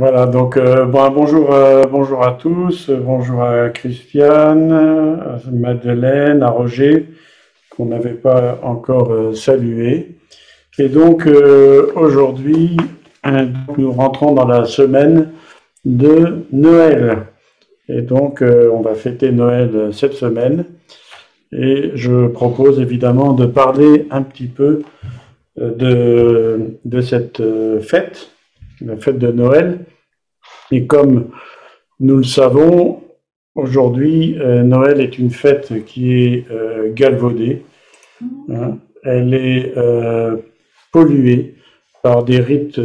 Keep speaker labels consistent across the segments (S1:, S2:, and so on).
S1: Voilà, donc euh, euh, bonjour à tous, bonjour à Christiane, à Madeleine, à Roger, qu'on n'avait pas encore euh, salué. Et donc aujourd'hui, nous rentrons dans la semaine de Noël. Et donc on va fêter Noël cette semaine. Et je propose évidemment de parler un petit peu de cette fête la fête de Noël. Et comme nous le savons, aujourd'hui, euh, Noël est une fête qui est euh, galvaudée. Hein. Elle est euh, polluée par des rites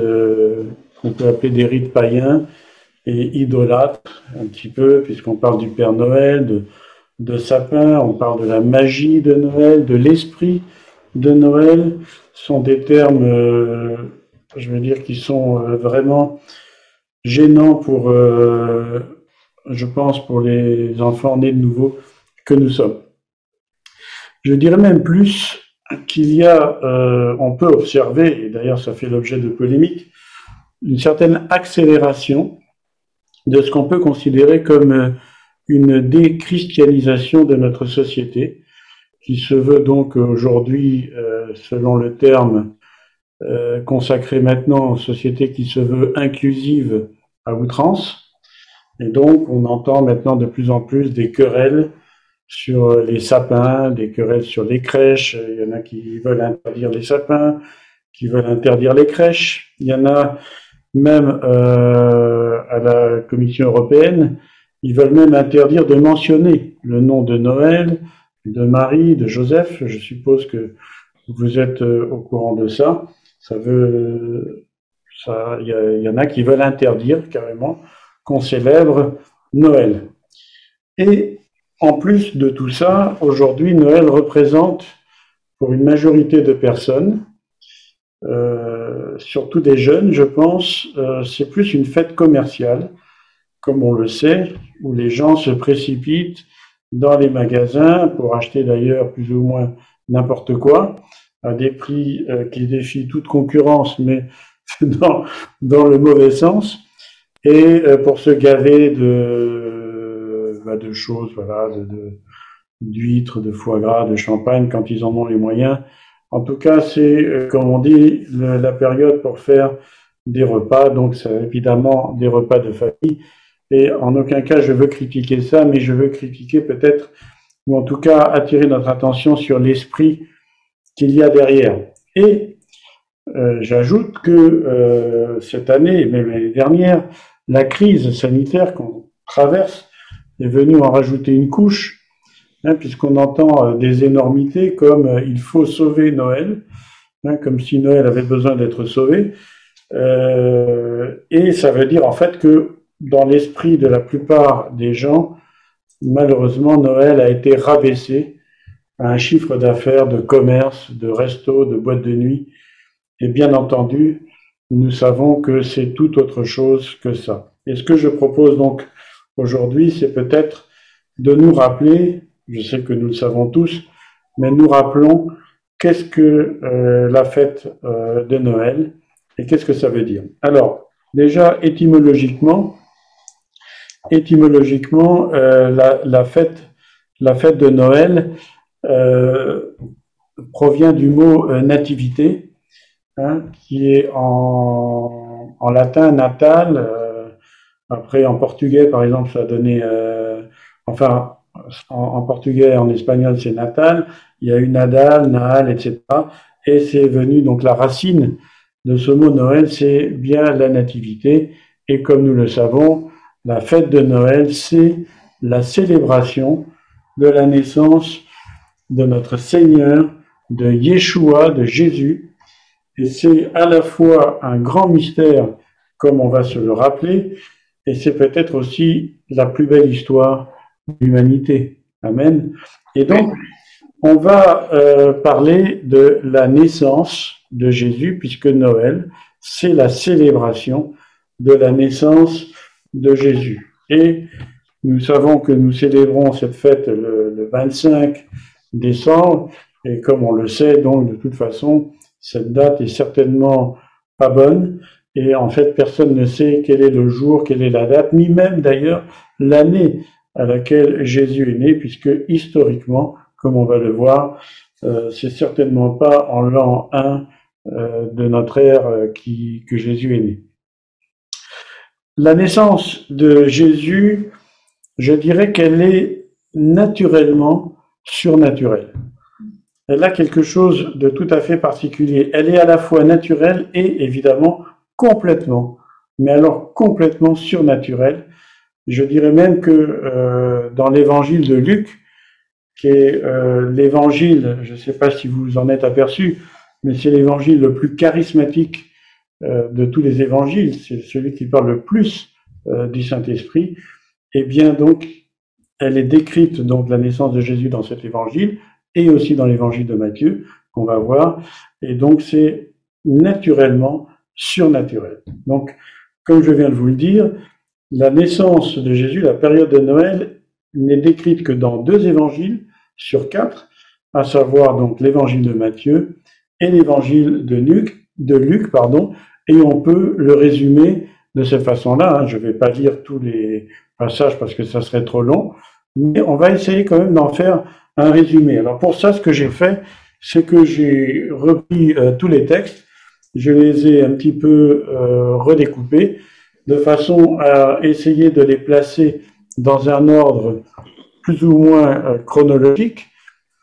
S1: qu'on peut appeler des rites païens et idolâtres, un petit peu, puisqu'on parle du Père Noël, de, de sapin, on parle de la magie de Noël, de l'esprit de Noël. Ce sont des termes je veux dire, qui sont vraiment gênants pour, euh, je pense, pour les enfants nés de nouveau que nous sommes. Je dirais même plus qu'il y a, euh, on peut observer, et d'ailleurs ça fait l'objet de polémiques, une certaine accélération de ce qu'on peut considérer comme une déchristianisation de notre société, qui se veut donc aujourd'hui, selon le terme euh, consacré maintenant aux sociétés qui se veut inclusive à outrance. Et donc, on entend maintenant de plus en plus des querelles sur les sapins, des querelles sur les crèches. Il y en a qui veulent interdire les sapins, qui veulent interdire les crèches. Il y en a même euh, à la Commission européenne, ils veulent même interdire de mentionner le nom de Noël, de Marie, de Joseph. Je suppose que vous êtes euh, au courant de ça. Ça veut, il y, en a qui veulent interdire carrément qu'on célèbre Noël. Et en plus de tout ça, aujourd'hui, Noël représente pour une majorité de personnes, euh, surtout des jeunes, je pense, euh, c'est plus une fête commerciale, comme on le sait, où les gens se précipitent dans les magasins pour acheter d'ailleurs plus ou moins n'importe quoi à des prix euh, qui défient toute concurrence, mais dans, dans le mauvais sens, et euh, pour se gaver de, bah, de choses, voilà, de, d'huîtres, de, foie gras, de champagne, quand ils en ont les moyens. En tout cas, c'est, euh, comme on dit, la période pour faire des repas, donc c'est évidemment des repas de famille. Et en aucun cas, je veux critiquer ça, mais je veux critiquer peut-être, ou en tout cas attirer notre attention sur l'esprit qu'il y a derrière. Et euh, j'ajoute que euh, cette année, et même l'année dernière, la crise sanitaire qu'on traverse est venue en rajouter une couche, hein, puisqu'on entend euh, des énormités comme il faut sauver Noël, hein, comme si Noël avait besoin d'être sauvé. et ça veut dire en fait que dans l'esprit de la plupart des gens, malheureusement, Noël a été rabaissé un chiffre d'affaires, de commerce, de resto, de boîte de nuit. Et bien entendu, nous savons que c'est tout autre chose que ça. Et ce que je propose donc aujourd'hui, c'est peut-être de nous rappeler, je sais que nous le savons tous, mais nous rappelons qu'est-ce que euh, la fête euh, de Noël et qu'est-ce que ça veut dire. Alors, déjà étymologiquement, étymologiquement, euh, la, la, fête, la fête de Noël, euh, provient du mot euh, nativité, hein, qui est en, en latin natal. Euh, après, en portugais, par exemple, ça a donné, enfin, en, portugais, en espagnol, c'est natal. Il y a eu nadal, naal, etc. Et c'est venu, donc la racine de ce mot Noël, c'est bien la nativité. Et comme nous le savons, la fête de Noël, c'est la célébration de la naissance de notre Seigneur, de Yeshua, de Jésus. Et c'est à la fois un grand mystère, comme on va se le rappeler, et c'est peut-être aussi la plus belle histoire de l'humanité. Amen. Et donc, on va euh, parler de la naissance de Jésus, puisque Noël, c'est la célébration de la naissance de Jésus. Et nous savons que nous célébrons cette fête le, le 25 décembre. Et comme on le sait, donc de toute façon, cette date est certainement pas bonne, Et en fait, personne ne sait quel est le jour, quelle est la date, ni même d'ailleurs l'année à laquelle Jésus est né, puisque historiquement, comme on va le voir, euh, c'est certainement pas en l'an 1 euh, de notre ère euh, que Jésus est né. La naissance de Jésus, je dirais qu'elle est naturellement surnaturelle. Elle a quelque chose de tout à fait particulier. Elle est à la fois naturelle et évidemment complètement, mais alors complètement surnaturelle. Je dirais même que euh, dans l'évangile de Luc, qui est euh, l'évangile, je ne sais pas si vous en êtes aperçu, mais c'est l'évangile le plus charismatique euh, de tous les évangiles, c'est celui qui parle le plus du Saint-Esprit. Et eh bien donc, elle est décrite donc la naissance de Jésus dans cet évangile et aussi dans l'évangile de Matthieu qu'on va voir. Et donc c'est naturellement surnaturel. Donc, comme je viens de vous le dire, la naissance de Jésus, la période de Noël, n'est décrite que dans deux évangiles sur quatre, à savoir donc l'évangile de Matthieu et l'évangile de Luc, de Luc, pardon, et on peut le résumer de cette façon-là. Hein. Je ne vais pas lire tous les passages parce que ça serait trop long, mais on va essayer quand même d'en faire un résumé. Alors pour ça, ce que j'ai fait, c'est que j'ai repris euh, tous les textes je les ai un petit peu euh, redécoupés de façon à essayer de les placer dans un ordre plus ou moins euh, chronologique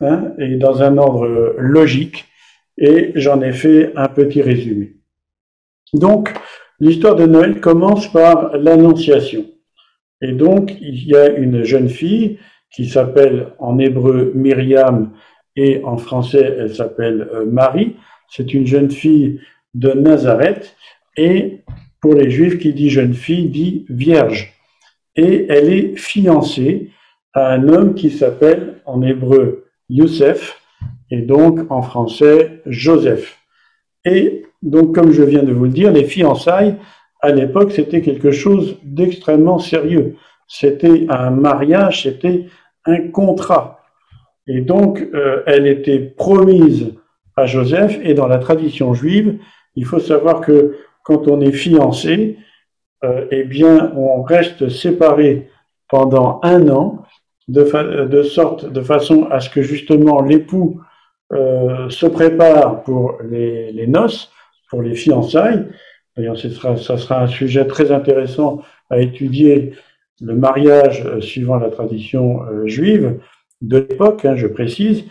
S1: hein, et dans un ordre logique et j'en ai fait un petit résumé. Donc, l'histoire de Noël commence par l'Annonciation. Et donc, il y a une jeune fille qui s'appelle en hébreu Myriam et en français elle s'appelle euh, Marie. C'est une jeune fille de Nazareth, et pour les Juifs, qui dit jeune fille dit vierge. Et elle est fiancée à un homme qui s'appelle en hébreu Youssef, et donc en français Joseph. Et donc, comme je viens de vous le dire, les fiançailles, à l'époque, c'était quelque chose d'extrêmement sérieux. C'était un mariage, c'était un contrat. Et donc, euh, elle était promise à Joseph, et dans la tradition juive, il faut savoir que quand on est fiancé, euh, eh bien, on reste séparé pendant un an, de, sorte, de façon à ce que justement l'époux euh, se prépare pour les, noces, pour les fiançailles. D'ailleurs, ce sera, ça sera un sujet très intéressant à étudier, le mariage euh, suivant la tradition juive de l'époque, hein, je précise,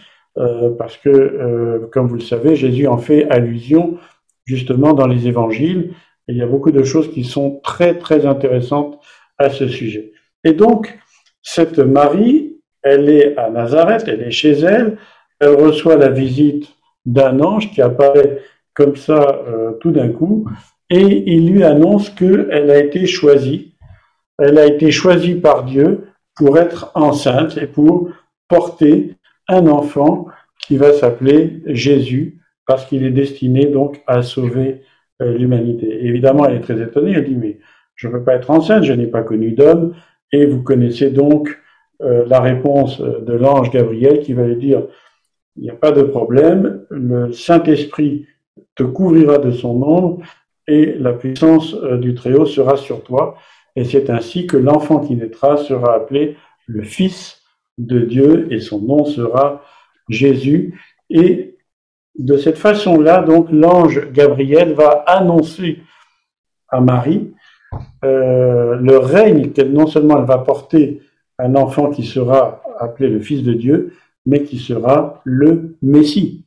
S1: parce que, comme vous le savez, Jésus en fait allusion justement dans les évangiles. il y a beaucoup de choses qui sont très, très intéressantes à ce sujet. Et donc, cette Marie, elle est à Nazareth, elle est chez elle, elle reçoit la visite d'un ange qui apparaît comme ça euh, tout d'un coup, et il lui annonce qu'elle a été choisie, elle a été choisie par Dieu pour être enceinte et pour porter un enfant qui va s'appeler Jésus, parce qu'il est destiné donc à sauver euh, l'humanité. Évidemment, elle est très étonnée, elle dit, mais je ne peux pas être enceinte, je n'ai pas connu d'homme, et vous connaissez donc euh, la réponse euh, de l'ange Gabriel qui va lui dire, il n'y a pas de problème, le Saint-Esprit te couvrira de son ombre, et la puissance du Très-Haut sera sur toi, et c'est ainsi que l'enfant qui naîtra sera appelé le Fils de Dieu, et son nom sera Jésus, et de cette façon-là, donc, l'ange Gabriel va annoncer à Marie euh, le règne qu'elle non seulement elle va porter un enfant qui sera appelé le Fils de Dieu, mais qui sera le Messie.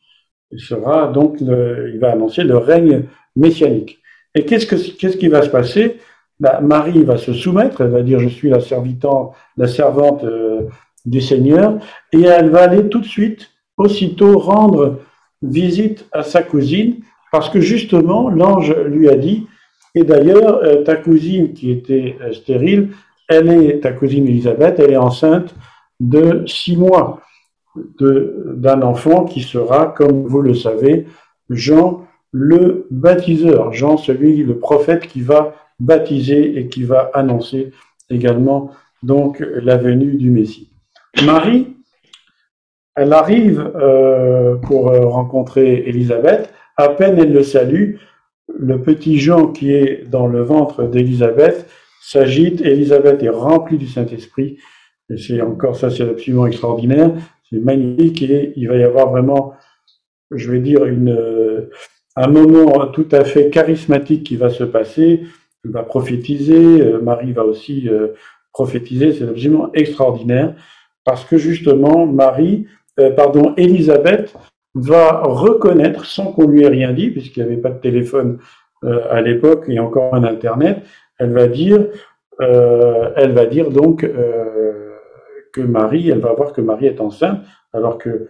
S1: Il sera donc, il va annoncer le règne messianique. Et qu'est-ce, que, qu'est-ce qui va se passer? Bah, Marie va se soumettre, elle va dire je suis la la servante euh, du Seigneur, et elle va aller tout de suite, aussitôt rendre visite à sa cousine, parce que justement, l'ange lui a dit, et d'ailleurs, euh, ta cousine qui était euh, stérile, elle est, ta cousine Elisabeth, elle est enceinte de six mois d'un enfant qui sera, comme vous le savez, Jean le baptiseur, Jean celui, le prophète qui va baptiser et qui va annoncer également donc la venue du Messie. Marie, elle arrive euh, pour euh, rencontrer Élisabeth. À peine elle le salue, le petit Jean qui est dans le ventre d'Élisabeth s'agite, Élisabeth est remplie du Saint-Esprit, et c'est encore ça, c'est absolument extraordinaire, c'est magnifique, et il va y avoir vraiment, je vais dire, une, un moment tout à fait charismatique qui va se passer, il va prophétiser, euh, Marie va aussi euh, prophétiser, c'est absolument extraordinaire, parce que justement, Marie, euh, pardon, Élisabeth va reconnaître, sans qu'on lui ait rien dit, puisqu'il n'y avait pas de téléphone à l'époque et encore un Internet, elle va dire, elle va dire donc que Marie, elle va voir que Marie est enceinte, alors que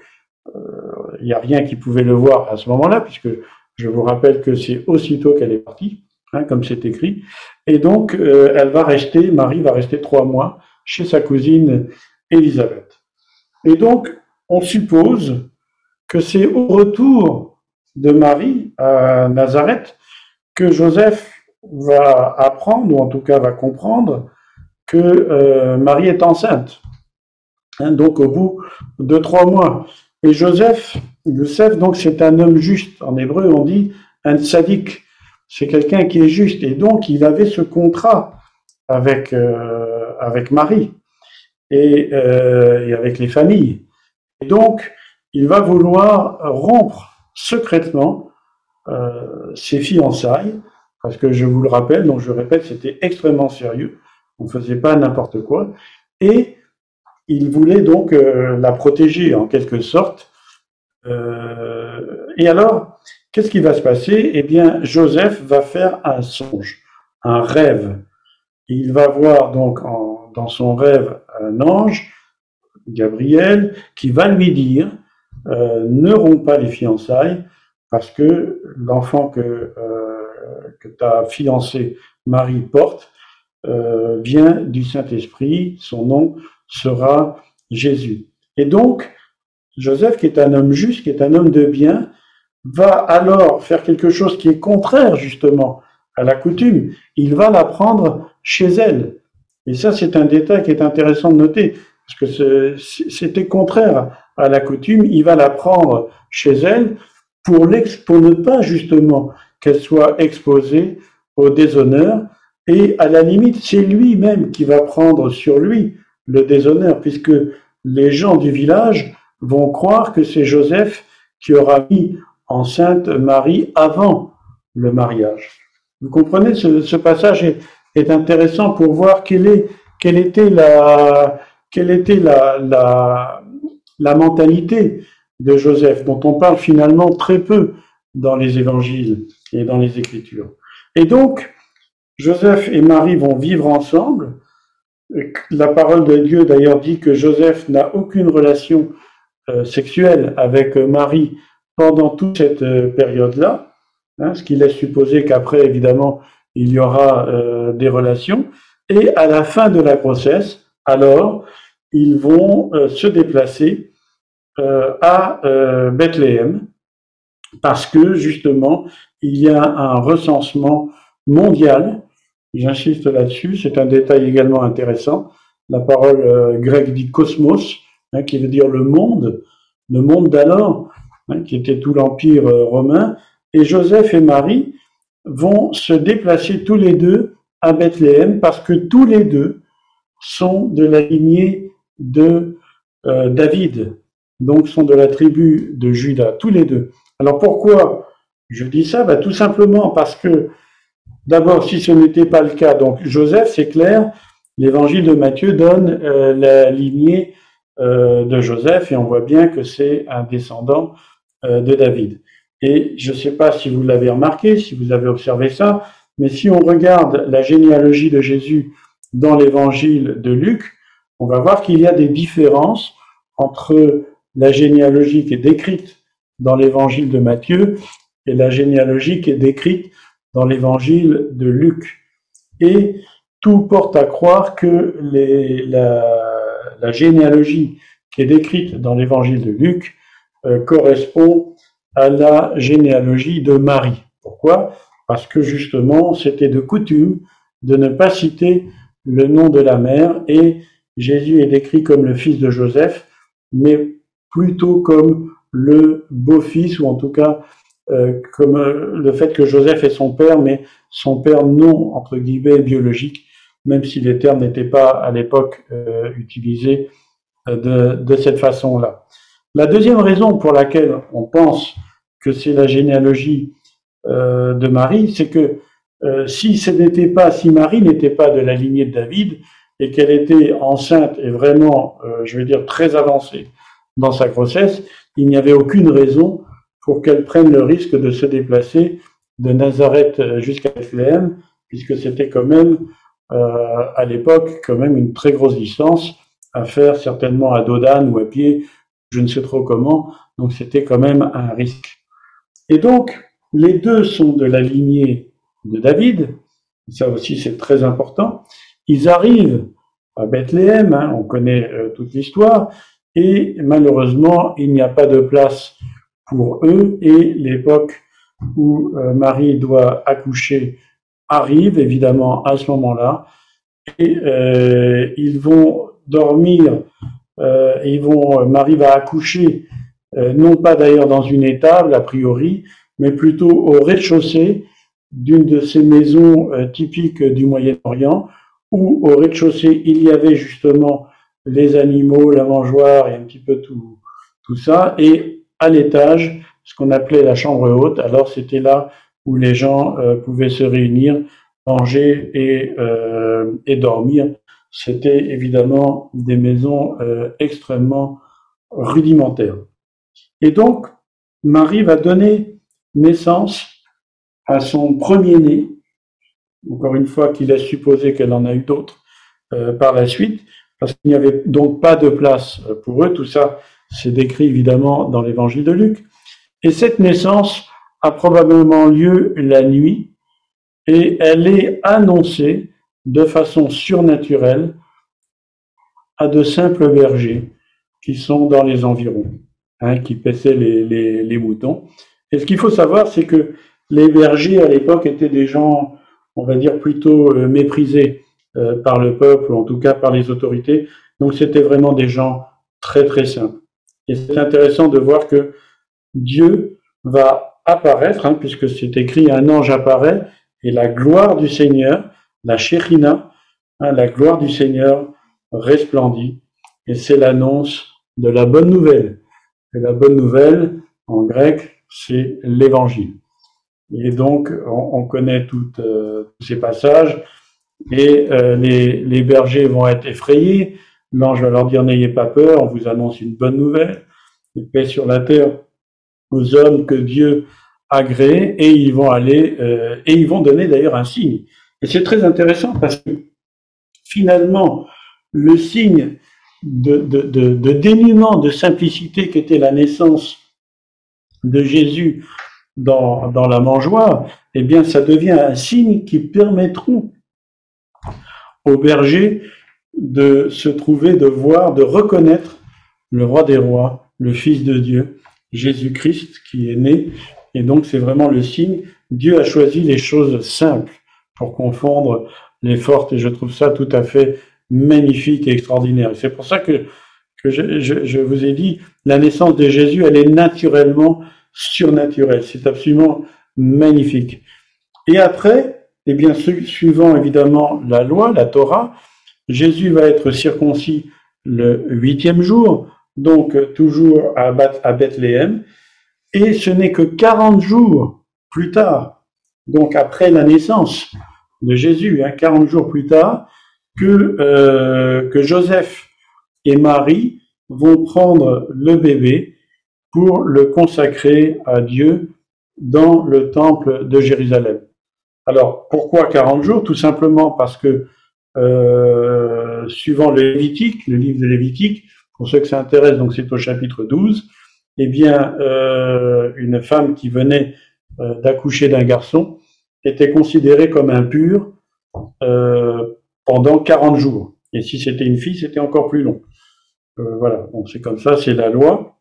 S1: il n'y a rien qui pouvait le voir à ce moment-là, puisque je vous rappelle que c'est aussitôt qu'elle est partie, hein, comme c'est écrit. Et donc, euh, elle va rester, Marie va rester trois mois chez sa cousine Élisabeth. Et donc, on suppose que c'est au retour de Marie à Nazareth que Joseph va apprendre, ou en tout cas va comprendre, que euh, Marie est enceinte. Hein, donc au bout de trois mois. Et Joseph, Youssef, donc c'est un homme juste. En hébreu, on dit un sadique. C'est quelqu'un qui est juste. Et donc, il avait ce contrat avec, euh, avec Marie et, euh, et, avec les familles. Et donc, il va vouloir rompre secrètement euh, ses fiançailles, parce que je vous le rappelle, donc je répète, c'était extrêmement sérieux. On ne faisait pas n'importe quoi. Et il voulait donc euh, la protéger en quelque sorte euh, et alors, qu'est-ce qui va se passer? Eh bien, Joseph va faire un songe, un rêve. Il va voir donc dans son rêve un ange, Gabriel, qui va lui dire euh, ne romps pas les fiançailles parce que l'enfant que, euh, que ta fiancée Marie porte euh, vient du Saint-Esprit, son nom sera Jésus. Et donc, Joseph, qui est un homme juste, qui est un homme de bien, va alors faire quelque chose qui est contraire justement à la coutume. Il va la prendre chez elle. Et ça, c'est un détail qui est intéressant de noter, parce que c'était contraire à la coutume. Il va la prendre chez elle pour, pour ne pas justement qu'elle soit exposée au déshonneur. Et à la limite, c'est lui-même qui va prendre sur lui le déshonneur, puisque les gens du village vont croire que c'est Joseph qui aura mis enceinte Marie avant le mariage. Vous comprenez, ce, passage est, intéressant pour voir quelle, est, quelle était, la, quelle était la, la, mentalité de Joseph, dont on parle finalement très peu dans les évangiles et dans les écritures. Et donc, Joseph et Marie vont vivre ensemble. La parole de Dieu d'ailleurs dit que Joseph n'a aucune relation sexuelle avec euh, Marie pendant toute cette euh, période-là, hein, ce qui laisse supposer qu'après, évidemment, il y aura des relations. Et à la fin de la grossesse, alors, ils vont se déplacer à Bethléem parce que justement, il y a un recensement mondial. J'insiste là-dessus, c'est un détail également intéressant. La parole grecque dit cosmos, Hein, qui veut dire le monde, le monde d'alors, hein, qui était tout l'empire euh, romain. Et Joseph et Marie vont se déplacer tous les deux à Bethléem parce que tous les deux sont de la lignée de euh, David, donc sont de la tribu de Juda, tous les deux. Alors pourquoi je dis ça? Bah, Tout simplement parce que, d'abord, si ce n'était pas le cas, donc Joseph, c'est clair, l'évangile de Matthieu donne euh, la lignée de Joseph et on voit bien que c'est un descendant euh, de David. Et je ne sais pas si vous l'avez remarqué, si vous avez observé ça, mais si on regarde la généalogie de Jésus dans l'évangile de Luc, on va voir qu'il y a des différences entre la généalogie qui est décrite dans l'évangile de Matthieu et la généalogie qui est décrite dans l'évangile de Luc. Et tout porte à croire que les, la, la généalogie qui est décrite dans l'évangile de Luc euh, correspond à la généalogie de Marie. Pourquoi? Parce que justement, c'était de coutume de ne pas citer le nom de la mère et Jésus est décrit comme le fils de Joseph, mais plutôt comme le beau-fils ou en tout cas comme le fait que Joseph est son père, mais son père non, entre guillemets, biologique, même si les termes n'étaient pas à l'époque utilisés de, de cette façon-là. La deuxième raison pour laquelle on pense que c'est la généalogie euh, de Marie, c'est que euh, si ce n'était pas, si Marie n'était pas de la lignée de David et qu'elle était enceinte et vraiment, euh, je veux dire, très avancée dans sa grossesse, il n'y avait aucune raison pour qu'elle prenne le risque de se déplacer de Nazareth jusqu'à Bethléem, puisque c'était quand même à l'époque quand même une très grosse distance à faire certainement à Dodane ou à pied, je ne sais trop comment, donc c'était quand même un risque. Et donc, les deux sont de la lignée de David, ça aussi c'est très important. Ils arrivent à Bethléem, hein, on connaît euh, toute l'histoire, et malheureusement, il n'y a pas de place pour eux, et l'époque où euh, Marie doit accoucher arrive évidemment à ce moment-là, et euh, ils vont dormir, euh, ils vont, Marie va accoucher, euh, non pas d'ailleurs dans une étable a priori, mais plutôt au rez-de-chaussée d'une de ces maisons euh, typiques du Moyen-Orient, où au rez-de-chaussée il y avait justement les animaux, la mangeoire et un petit peu tout, tout ça, et à l'étage, ce qu'on appelait la chambre haute. Alors c'était là où les gens euh, pouvaient se réunir, manger et, euh, et dormir c'était évidemment des maisons euh, extrêmement rudimentaires. Et donc, Marie va donner naissance à son premier-né, encore une fois qu'il a supposé qu'elle en a eu d'autres euh, par la suite, parce qu'il n'y avait donc pas de place euh, pour eux. Tout ça, c'est décrit évidemment dans l'évangile de Luc. Et cette naissance a probablement lieu la nuit et elle est annoncée de façon surnaturelle à de simples bergers qui sont dans les environs, hein, qui paissaient les, les, moutons. Et ce qu'il faut savoir, c'est que les bergers à l'époque étaient des gens, on va dire, plutôt euh, méprisés euh, par le peuple, ou en tout cas par les autorités. Donc c'était vraiment des gens très très simples. Et c'est intéressant de voir que Dieu va apparaître, hein, puisque c'est écrit un ange apparaît, et la gloire du Seigneur la Shekhinah, hein, la gloire du Seigneur, resplendit. Et c'est l'annonce de la bonne nouvelle. Et la bonne nouvelle, en grec, c'est l'évangile. Et donc, on, connaît euh, tous ces passages. Et euh, les, bergers vont être effrayés. L'ange va leur dire n'ayez pas peur, on vous annonce une bonne nouvelle, une paix sur la terre aux hommes que Dieu a créés, et ils vont aller euh, et ils vont donner d'ailleurs un signe. Et c'est très intéressant parce que finalement, le signe de, de, dénuement, de simplicité qu'était la naissance de Jésus dans, dans la mangeoire, eh bien, ça devient un signe qui permettront aux bergers de se trouver, de voir, de reconnaître le roi des rois, le Fils de Dieu, Jésus-Christ qui est né. Et donc, c'est vraiment le signe. Dieu a choisi les choses simples pour confondre les fortes, et je trouve ça tout à fait magnifique et extraordinaire. c'est pour ça que, je, je, vous ai dit, la naissance de Jésus, elle est naturellement surnaturelle. C'est absolument magnifique. Et après, eh bien, suivant évidemment la loi, la Torah, Jésus va être circoncis le huitième jour, donc toujours à Bethléem, et ce n'est que 40 jours plus tard donc après la naissance de Jésus, hein, 40 jours plus tard, que, euh, que Joseph et Marie vont prendre le bébé pour le consacrer à Dieu dans le temple de Jérusalem. Alors pourquoi 40 jours? Tout simplement parce que euh, suivant le Lévitique, le livre de Lévitique, pour ceux que ça intéresse, donc c'est au chapitre 12, eh bien euh, une femme qui venait euh, d'accoucher d'un garçon était considéré comme impur euh, pendant 40 jours. Et si c'était une fille, c'était encore plus long. Voilà, donc c'est comme ça, c'est la loi,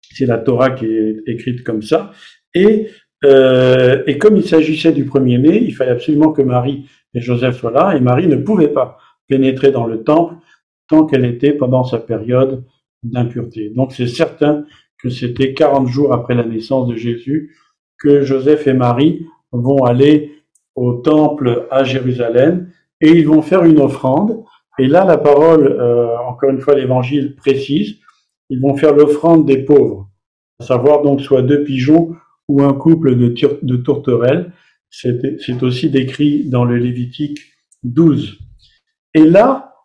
S1: c'est la Torah qui est écrite comme ça. Et, et comme il s'agissait du premier-né, il fallait absolument que Marie et Joseph soient là, et Marie ne pouvait pas pénétrer dans le temple tant qu'elle était pendant sa période d'impureté. Donc c'est certain que c'était 40 jours après la naissance de Jésus que Joseph et Marie vont aller au temple à Jérusalem et ils vont faire une offrande. Et là, la parole, euh, encore une fois, l'évangile précise, ils vont faire l'offrande des pauvres, à savoir donc soit deux pigeons ou un couple de, de tourterelles. C'est aussi décrit dans le Lévitique 12. Et là,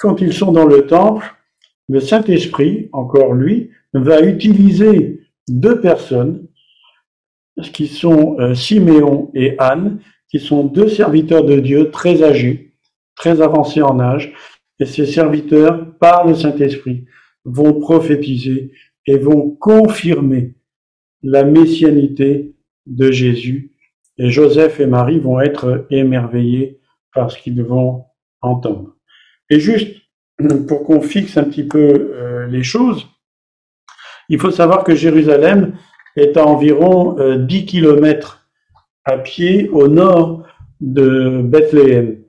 S1: quand ils sont dans le temple, le Saint-Esprit, encore lui, va utiliser deux personnes qui sont euh, Siméon et Anne, qui sont deux serviteurs de Dieu très âgés, très avancés en âge, et ces serviteurs, par le Saint-Esprit, vont prophétiser et vont confirmer la messianité de Jésus. Et Joseph et Marie vont être émerveillés par ce qu'ils vont entendre. Et juste pour qu'on fixe un petit peu euh, les choses, il faut savoir que Jérusalem est à environ 10 euh, kilomètres à pied au nord de Bethléem.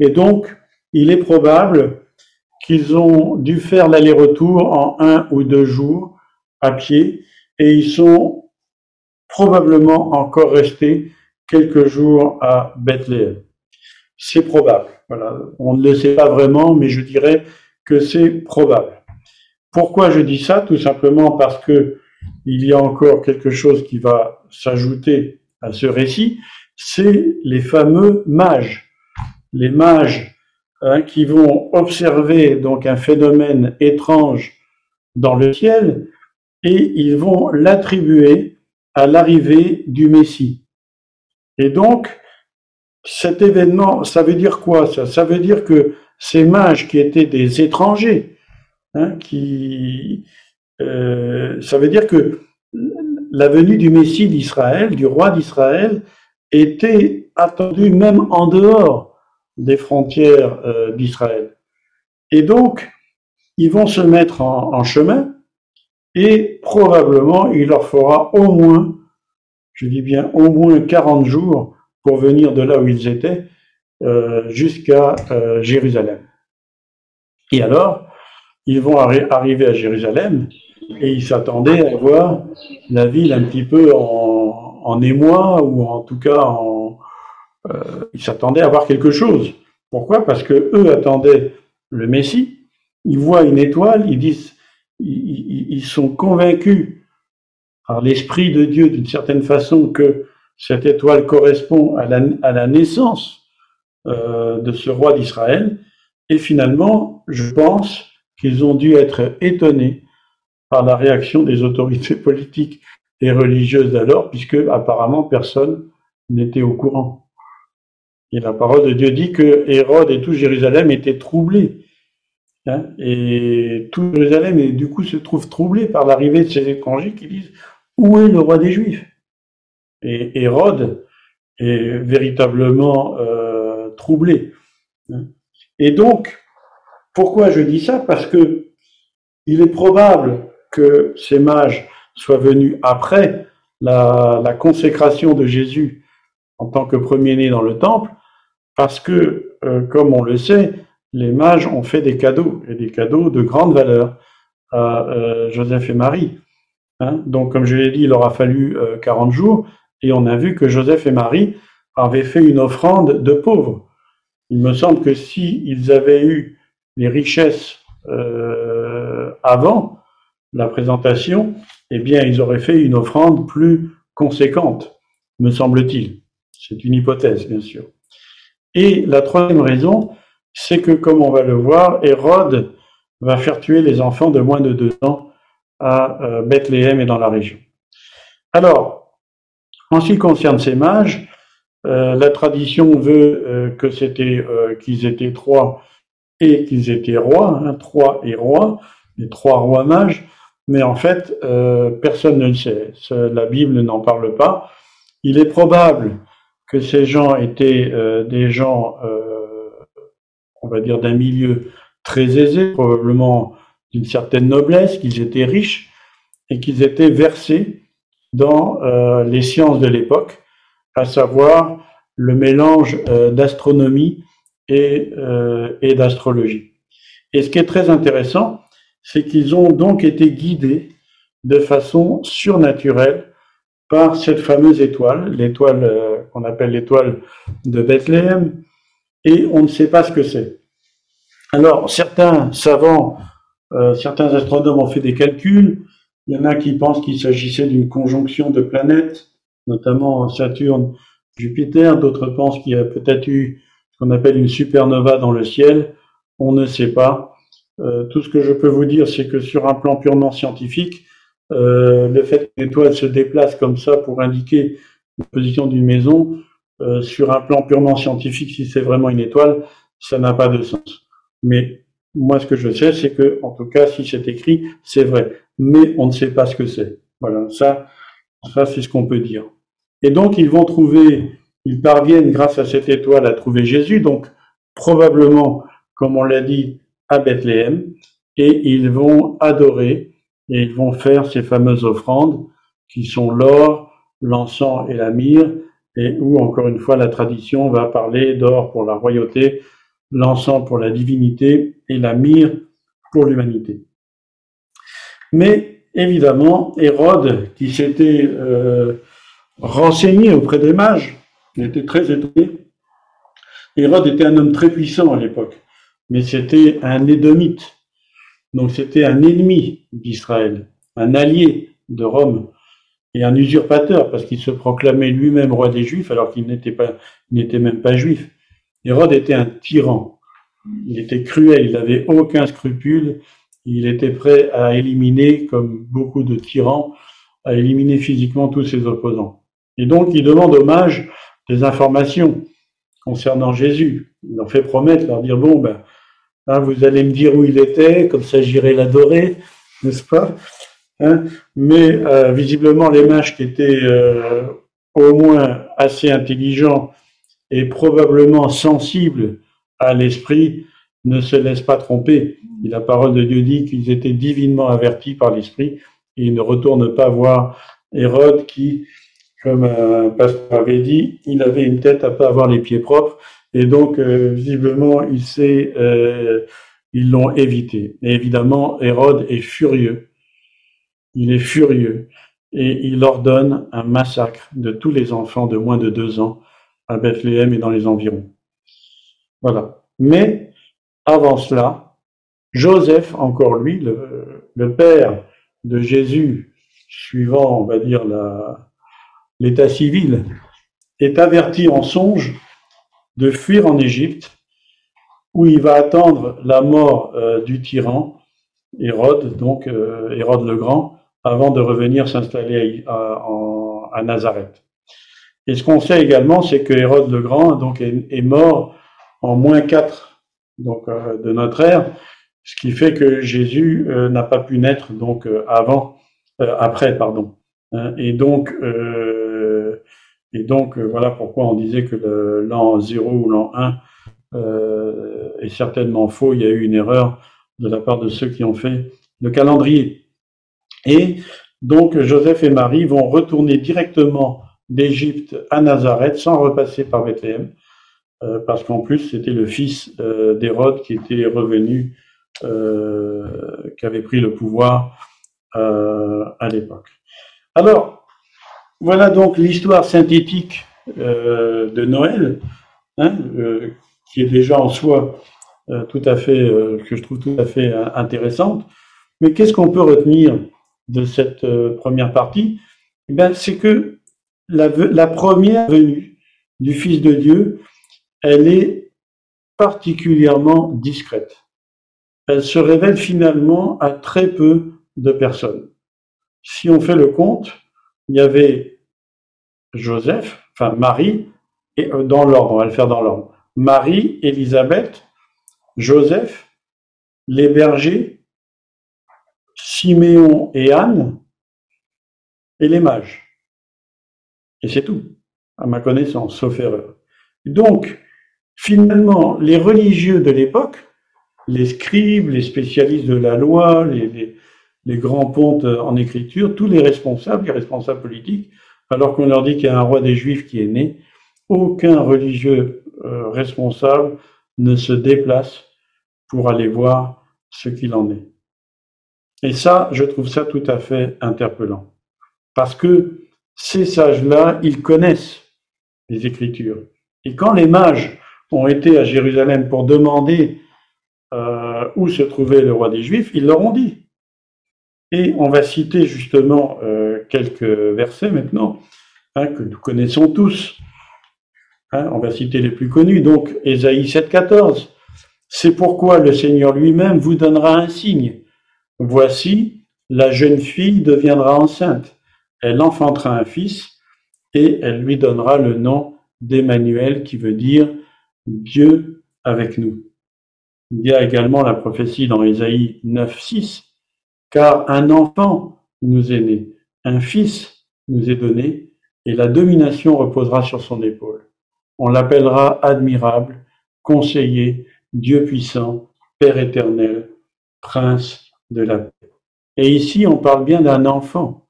S1: Et donc, il est probable qu'ils ont dû faire l'aller-retour en un ou deux jours à pied et ils sont probablement encore restés quelques jours à Bethléem. C'est probable. On ne le sait pas vraiment, mais je dirais que c'est probable. Pourquoi je dis ça? Tout simplement parce que il y a encore quelque chose qui va s'ajouter à ce récit, c'est les fameux mages. Les mages hein, qui vont observer donc un phénomène étrange dans le ciel et ils vont l'attribuer à l'arrivée du Messie. Et donc, cet événement, ça veut dire quoi ça? Ça veut dire que ces mages qui étaient des étrangers, hein, qui, euh, ça veut dire que la venue du Messie d'Israël, du roi d'Israël, était attendue même en dehors des frontières euh, d'Israël. Et donc, ils vont se mettre en, chemin et probablement il leur fera au moins, je dis bien au moins 40 jours pour venir de là où ils étaient euh, jusqu'à Jérusalem. Et alors, ils vont arriver à Jérusalem et ils s'attendaient à voir la ville un petit peu en, émoi ou en tout cas en, euh, ils s'attendaient à voir quelque chose. Pourquoi? Parce que eux attendaient le Messie. Ils voient une étoile, ils disent, ils, sont convaincus par l'esprit de Dieu d'une certaine façon que cette étoile correspond à la, naissance euh, de ce roi d'Israël. Et finalement, je pense qu'ils ont dû être étonnés par la réaction des autorités politiques et religieuses d'alors, puisque apparemment personne n'était au courant. Et la parole de Dieu dit que Hérode et tout Jérusalem étaient troublés. Hein, et tout Jérusalem, du coup, se trouve troublé par l'arrivée de ces étrangers qui disent Où est le roi des Juifs? Et Hérode est véritablement euh, troublé. Et donc, pourquoi je dis ça? Parce que il est probable que ces mages soient venus après la, consécration de Jésus en tant que premier-né dans le temple, parce que, euh, comme on le sait, les mages ont fait des cadeaux, et des cadeaux de grande valeur à euh, Joseph et Marie. Hein. Donc, comme je l'ai dit, il aura fallu 40 euh, jours, et on a vu que Joseph et Marie avaient fait une offrande de pauvres. Il me semble que s'ils avaient eu les richesses avant, la présentation, eh bien, ils auraient fait une offrande plus conséquente, me semble-t-il. C'est une hypothèse, bien sûr. Et la troisième raison, c'est que, comme on va le voir, Hérode va faire tuer les enfants de moins de deux ans à euh, Bethléem et dans la région. Alors, en ce qui concerne ces mages, euh, la tradition veut euh, que c'était qu'ils étaient trois et qu'ils étaient rois, hein, trois et rois, les trois rois mages mais en fait, euh, personne ne le sait. La Bible n'en parle pas. Il est probable que ces gens étaient euh, des gens, euh, on va dire, d'un milieu très aisé, probablement d'une certaine noblesse, qu'ils étaient riches et qu'ils étaient versés dans les sciences de l'époque, à savoir le mélange d'astronomie et, et d'astrologie. Et ce qui est très intéressant, c'est qu'ils ont donc été guidés de façon surnaturelle par cette fameuse étoile, l'étoile euh, qu'on appelle l'étoile de Bethléem, et on ne sait pas ce que c'est. Alors, certains savants, euh, certains astronomes ont fait des calculs. Il y en a qui pensent qu'il s'agissait d'une conjonction de planètes, notamment Saturne, Jupiter. D'autres pensent qu'il y a peut-être eu ce qu'on appelle une supernova dans le ciel. On ne sait pas. Euh, tout ce que je peux vous dire, c'est que sur un plan purement scientifique, euh, le fait qu'une étoile se déplace comme ça pour indiquer la position d'une maison, euh, sur un plan purement scientifique, si c'est vraiment une étoile, ça n'a pas de sens. Mais moi, ce que je sais, c'est que, en tout cas, si c'est écrit, c'est vrai. Mais on ne sait pas ce que c'est. Voilà, ça, ça c'est ce qu'on peut dire. Et donc, ils vont trouver, ils parviennent, grâce à cette étoile, à trouver Jésus. Donc, probablement, comme on l'a dit, à Bethléem. Et ils vont adorer et ils vont faire ces fameuses offrandes qui sont l'or, l'encens et la myrrhe, et où, encore une fois, la tradition va parler d'or pour la royauté, l'encens pour la divinité et la myrrhe pour l'humanité. Mais évidemment, Hérode, qui s'était euh, renseigné auprès des mages, était très étonné. Hérode était un homme très puissant à l'époque, mais c'était un édomite. Donc c'était un ennemi d'Israël, un allié de Rome et un usurpateur parce qu'il se proclamait lui-même roi des Juifs alors qu'il n'était n'était même pas juif. Hérode était un tyran. Il était cruel, il n'avait aucun scrupule. Il était prêt à éliminer, comme beaucoup de tyrans, à éliminer physiquement tous ses opposants. Et donc, il demande aux mages des informations concernant Jésus. Il leur fait promettre, leur dire, bon, ben, Hein, vous allez me dire où il était, comme ça j'irai l'adorer, n'est-ce pas hein Mais euh, visiblement, les mages qui étaient euh, au moins assez intelligents et probablement sensibles à l'esprit ne se laissent pas tromper. Et la parole de Dieu dit qu'ils étaient divinement avertis par l'esprit et ils ne retournent pas voir Hérode qui, comme un pasteur avait dit, il avait une tête à pas avoir les pieds propres et donc, euh, visiblement, il euh, ils l'ont évité. Et évidemment, Hérode est furieux. Il est furieux. Et il ordonne un massacre de tous les enfants de moins de deux ans à Bethléem et dans les environs. Voilà. Mais, avant cela, Joseph, encore lui, le, père de Jésus, suivant, on va dire, l'état civil, est averti en songe de fuir en Égypte, où il va attendre la mort euh, du tyran, Hérode, donc euh, Hérode le Grand, avant de revenir s'installer à, Nazareth. Et ce qu'on sait également, c'est que Hérode le Grand donc, est, mort en moins 4 donc, euh, de notre ère, ce qui fait que Jésus n'a pas pu naître donc avant, après, pardon. Hein, et donc, et donc, euh, voilà pourquoi on disait que l'an 0 ou l'an 1 euh, est certainement faux. Il y a eu une erreur de la part de ceux qui ont fait le calendrier. Et donc, Joseph et Marie vont retourner directement d'Égypte à Nazareth sans repasser par Bethléem, euh, parce qu'en plus, c'était le fils d'Hérode qui était revenu, qui avait pris le pouvoir à l'époque. Alors, voilà donc l'histoire synthétique euh, de Noël, hein, euh, qui est déjà en soi euh, tout à fait, que je trouve tout à fait intéressante. Mais qu'est-ce qu'on peut retenir de cette première partie? Eh C'est que la première venue du Fils de Dieu, elle est particulièrement discrète. Elle se révèle finalement à très peu de personnes. Si on fait le compte, il y avait Joseph, enfin Marie, et euh, dans l'ordre, on va le faire dans l'ordre. Marie, Élisabeth, Joseph, les bergers, Siméon et Anne, et les mages. Et c'est tout, à ma connaissance, sauf erreur. Donc, finalement, les religieux de l'époque, les scribes, les spécialistes de la loi, les, grands pontes en écriture, tous les responsables, les responsables politiques, alors qu'on leur dit qu'il y a un roi des Juifs qui est né, aucun religieux euh, responsable ne se déplace pour aller voir ce qu'il en est. Et ça, je trouve ça tout à fait interpellant. Parce que ces sages-là, ils connaissent les Écritures. Et quand les mages ont été à Jérusalem pour demander euh, où se trouvait le roi des Juifs, ils leur ont dit. Et on va citer justement euh, quelques versets maintenant hein, que nous connaissons tous. Hein, on va citer les plus connus. Donc, Ésaïe 7,14. C'est pourquoi le Seigneur lui-même vous donnera un signe. Voici, la jeune fille deviendra enceinte. Elle enfantera un fils et elle lui donnera le nom d'Emmanuel qui veut dire Dieu avec nous. Il y a également la prophétie dans Ésaïe 9,6 car un enfant nous est né, un fils nous est donné, et la domination reposera sur son épaule. On l'appellera admirable, conseiller, Dieu puissant, Père éternel, Prince de la paix. Et ici, on parle bien d'un enfant.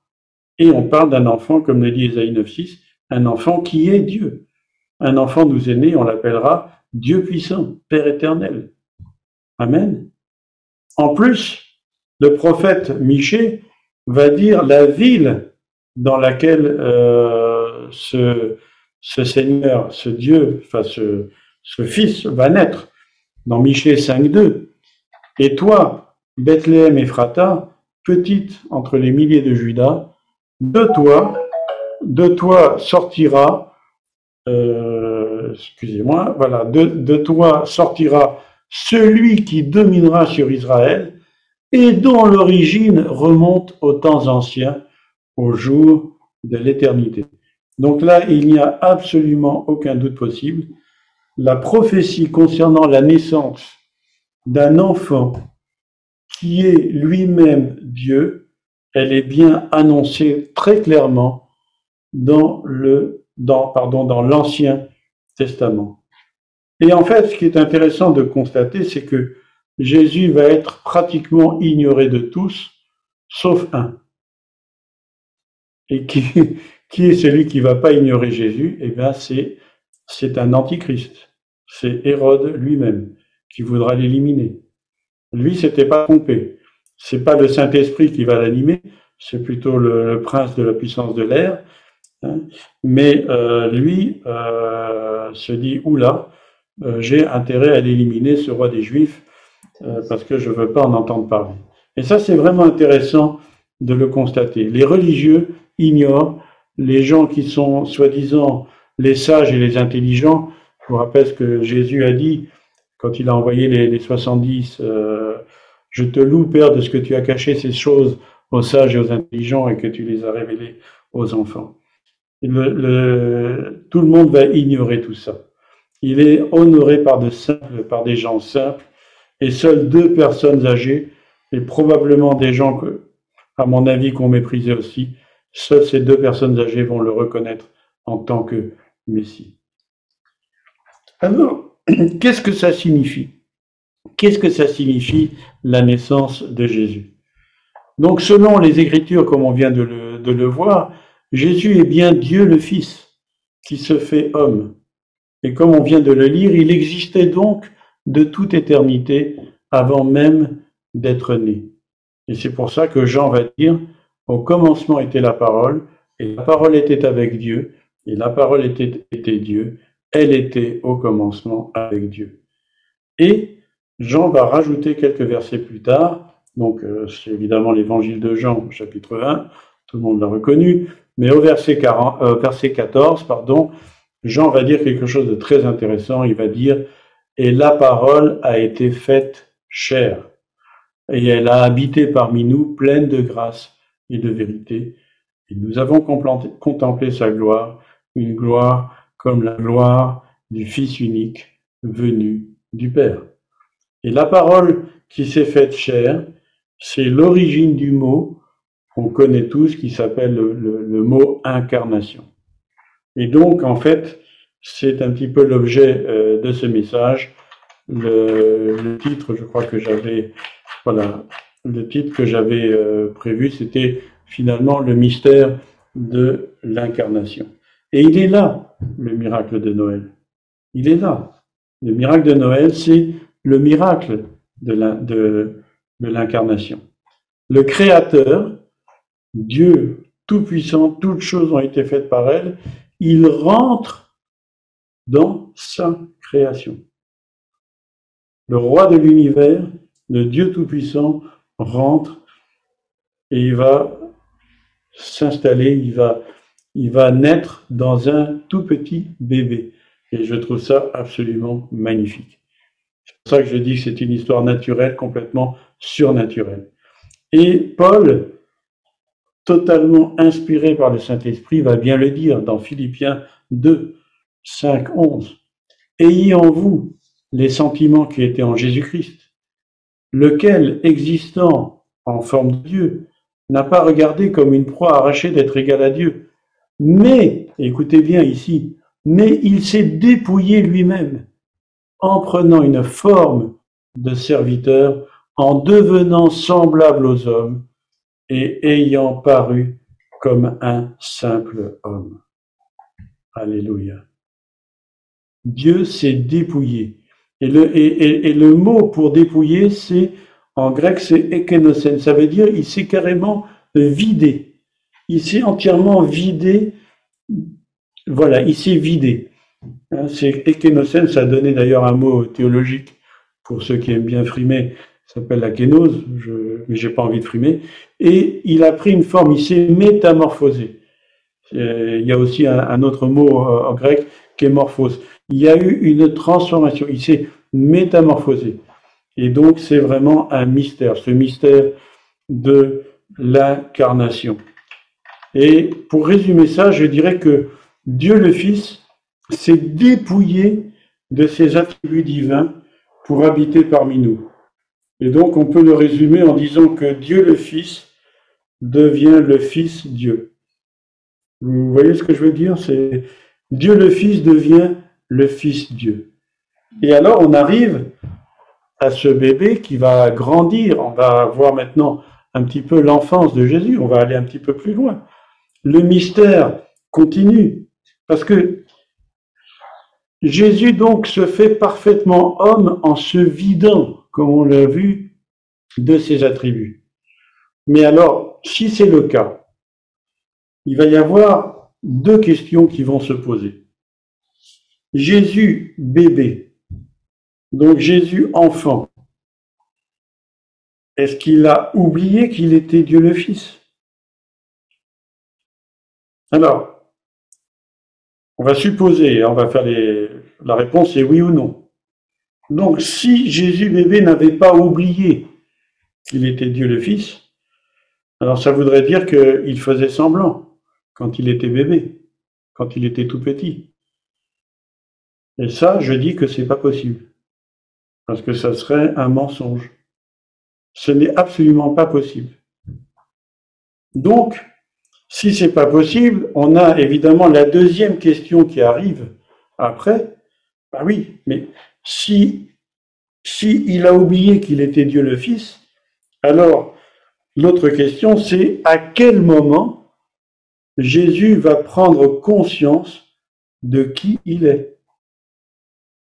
S1: Et on parle d'un enfant, comme le dit Ésaïe 9.6, un enfant qui est Dieu. Un enfant nous est né, on l'appellera Dieu puissant, Père éternel. Amen. En plus, le prophète Michée va dire la ville dans laquelle euh, ce, Seigneur, ce Dieu, enfin ce, Fils va naître, dans Michée 5.2. Et toi, Bethléem Ephrata, petite entre les milliers de Judas, de toi, de toi sortira, euh, excusez-moi, voilà, de, toi sortira celui qui dominera sur Israël et dont l'origine remonte aux temps anciens, au jour de l'éternité. Donc là, il n'y a absolument aucun doute possible. La prophétie concernant la naissance d'un enfant qui est lui-même Dieu, elle est bien annoncée très clairement dans l'Ancien Et en fait, ce qui est intéressant de constater, c'est que Jésus va être pratiquement ignoré de tous, sauf un. Et qui, est celui qui ne va pas ignorer Jésus? Eh bien, c'est, un antichrist. C'est Hérode lui-même qui voudra l'éliminer. Lui, c'était pas trompé. C'est pas le Saint-Esprit qui va l'animer, c'est plutôt le, prince de la puissance de l'air. Hein. Mais euh, lui euh, se dit oula, euh, j'ai intérêt à l'éliminer, ce roi des Juifs, parce que je ne veux pas en entendre parler. Et ça, c'est vraiment intéressant de le constater. Les religieux ignorent les gens qui sont soi-disant les sages et les intelligents. Je vous rappelle ce que Jésus a dit quand il a envoyé les, 70. Euh, je te loue, Père, de ce que tu as caché ces choses aux sages et aux intelligents et que tu les as révélées aux enfants. Tout le monde va ignorer tout ça. Il est honoré par, de simples, par des gens simples et seules deux personnes âgées, et probablement des gens que, à mon avis, qu'on méprisait aussi, seules ces deux personnes âgées vont le reconnaître en tant que Messie. Alors, qu'est-ce que ça signifie? Qu'est-ce que ça signifie la naissance de Jésus? Donc, selon les Écritures, comme on vient de le, de le voir, Jésus est bien Dieu le Fils qui se fait homme. Et comme on vient de le lire, il existait donc de toute éternité avant même d'être né. Et c'est pour ça que Jean va dire, au commencement était la parole, et la parole était avec Dieu, et la parole était, Dieu, elle était au commencement avec Dieu. Et Jean va rajouter quelques versets plus tard, donc euh, c'est évidemment l'évangile de Jean, chapitre 1, tout le monde l'a reconnu, mais au verset, 40, euh, 14, pardon, Jean va dire quelque chose de très intéressant, il va dire et la parole a été faite chair, et elle a habité parmi nous pleine de grâce et de vérité, et nous avons contemplé sa gloire, une gloire comme la gloire du Fils unique venu du Père. Et la parole qui s'est faite chair, c'est l'origine du mot qu'on connaît tous, qui s'appelle le, mot incarnation. Et donc, en fait, c'est un petit peu l'objet euh, de ce message. Le, titre, je crois que j'avais, voilà, le titre que j'avais euh, prévu, c'était finalement le mystère de l'incarnation. Et il est là, le miracle de Noël. Il est là. Le miracle de Noël, c'est le miracle de l'incarnation. Le Créateur, Dieu tout-puissant, toutes choses ont été faites par elle, il rentre dans sa création. Le roi de l'univers, le Dieu tout-puissant, rentre et il va s'installer, il va, il va naître dans un tout petit bébé. Et je trouve ça absolument magnifique. C'est pour ça que je dis que c'est une histoire naturelle, complètement surnaturelle. Et Paul, totalement inspiré par le Saint-Esprit, va bien le dire dans Philippiens 2, 5, 11. Ayez en vous les sentiments qui étaient en Jésus-Christ, lequel, existant en forme de Dieu, n'a pas regardé comme une proie arrachée d'être égal à Dieu, mais, écoutez bien ici, mais il s'est dépouillé lui-même en prenant une forme de serviteur, en devenant semblable aux hommes et ayant paru comme un simple homme. Alléluia. Dieu s'est dépouillé. Et le, et, le, mot pour dépouiller, c'est en grec, c'est ekenosen. Ça veut dire il s'est carrément vidé. Il s'est entièrement vidé. Voilà, il s'est vidé. Hein, c'est ekenosen, ça donné d'ailleurs un mot théologique pour ceux qui aiment bien frimer, ça s'appelle la kénose, je, mais j'ai pas envie de frimer. Et il a pris une forme, il s'est métamorphosé. Il y a aussi un, autre mot euh, en grec, qui. Il y a eu une transformation, il s'est métamorphosé. Et donc c'est vraiment un mystère, ce mystère de l'incarnation. Et pour résumer ça, je dirais que Dieu le Fils s'est dépouillé de ses attributs divins pour habiter parmi nous. Et donc on peut le résumer en disant que Dieu le Fils devient le Fils Dieu. Vous voyez ce que je veux dire? C'est Dieu le Fils devient le Fils Dieu. Et alors on arrive à ce bébé qui va grandir. On va voir maintenant un petit peu l'enfance de Jésus. On va aller un petit peu plus loin. Le mystère continue. Parce que Jésus donc se fait parfaitement homme en se vidant, comme on l'a vu, de ses attributs. Mais alors, si c'est le cas, il va y avoir deux questions qui vont se poser. Jésus bébé, donc Jésus enfant, est-ce qu'il a oublié qu'il était Dieu le Fils? Alors, on va supposer, on va faire la réponse est oui ou non. Donc, si Jésus bébé n'avait pas oublié qu'il était Dieu le Fils, alors ça voudrait dire qu'il faisait semblant quand il était bébé, quand il était tout petit. Et ça, je dis que c'est pas possible. Parce que ça serait un mensonge. Ce n'est absolument pas possible. Donc, si c'est pas possible, on a évidemment la deuxième question qui arrive après. Bah oui, mais si, si il a oublié qu'il était Dieu le Fils, alors l'autre question c'est à quel moment Jésus va prendre conscience de qui il est?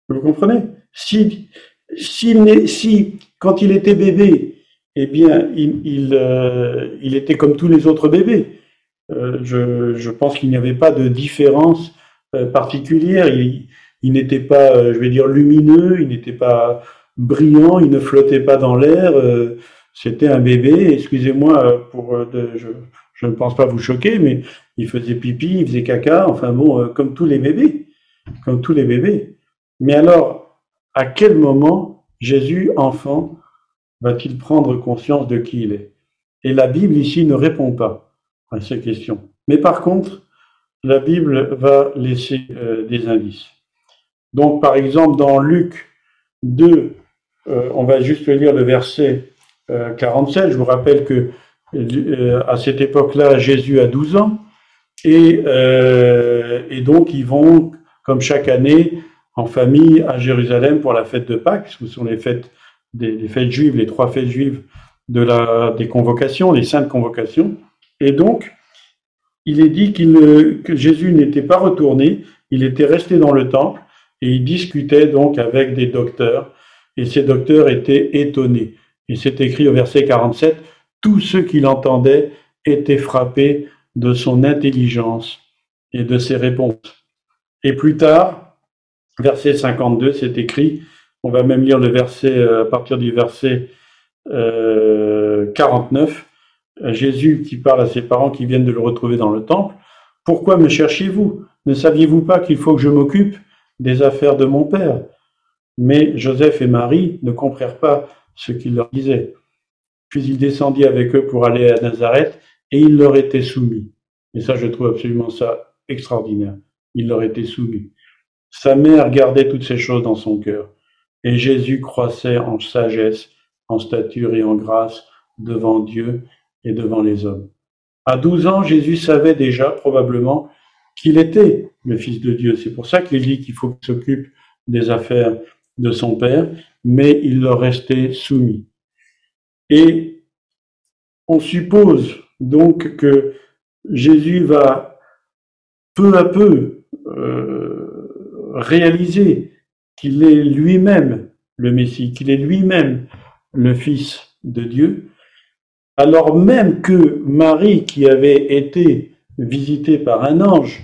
S1: Vous comprenez? Si, si, si, quand il était bébé, eh bien, il, il, euh, il était comme tous les autres bébés. Euh, je, pense qu'il n'y avait pas de différence euh, particulière. Il, n'était pas, euh, je vais dire, lumineux, il n'était pas brillant, il ne flottait pas dans l'air. C'était un bébé. Excusez-moi pour, je, ne pense pas vous choquer, mais il faisait pipi, il faisait caca. Enfin bon, comme tous les bébés, comme tous les bébés. Mais alors, à quel moment Jésus, enfant, va-t-il prendre conscience de qui il est? Et la Bible ici ne répond pas à ces questions. Mais par contre, la Bible va laisser euh, des indices. Donc, par exemple, dans Luc 2, euh, on va juste lire le verset 47. Euh, Je vous rappelle que à cette époque-là, Jésus a 12 ans. Et, donc, ils vont, comme chaque année, en famille à Jérusalem pour la fête de Pâques. Ce sont les fêtes, des, fêtes juives, les trois fêtes juives de la, des convocations, les saintes convocations. Et donc, il est dit que Jésus n'était pas retourné, il était resté dans le temple et il discutait donc avec des docteurs et ces docteurs étaient étonnés. Et c'est écrit au verset 47, tous ceux qui l'entendaient étaient frappés de son intelligence et de ses réponses. Et plus tard, verset 52, c'est écrit, on va même lire le verset euh, à partir du verset 49, euh, Jésus qui parle à ses parents qui viennent de le retrouver dans le temple, Pourquoi me cherchiez-vous Ne saviez-vous pas qu'il faut que je m'occupe? Des affaires de mon Père Mais Joseph et Marie ne comprirent pas ce qu'il leur disait. Puis il descendit avec eux pour aller à Nazareth et il leur était soumis. Et ça, je trouve absolument ça extraordinaire. Il leur était soumis. Sa mère gardait toutes ces choses dans son cœur. Et Jésus croissait en sagesse, en stature et en grâce devant Dieu et devant les hommes. À 12 ans, Jésus savait déjà probablement qu'il était le Fils de Dieu. C'est pour ça qu'il dit qu'il faut qu'il s'occupe des affaires de son Père, mais il leur restait soumis. Et on suppose donc que Jésus va peu à peu euh, réaliser qu'il est lui-même le Messie, qu'il est lui-même le Fils de Dieu, alors même que Marie, qui avait été visitée par un ange,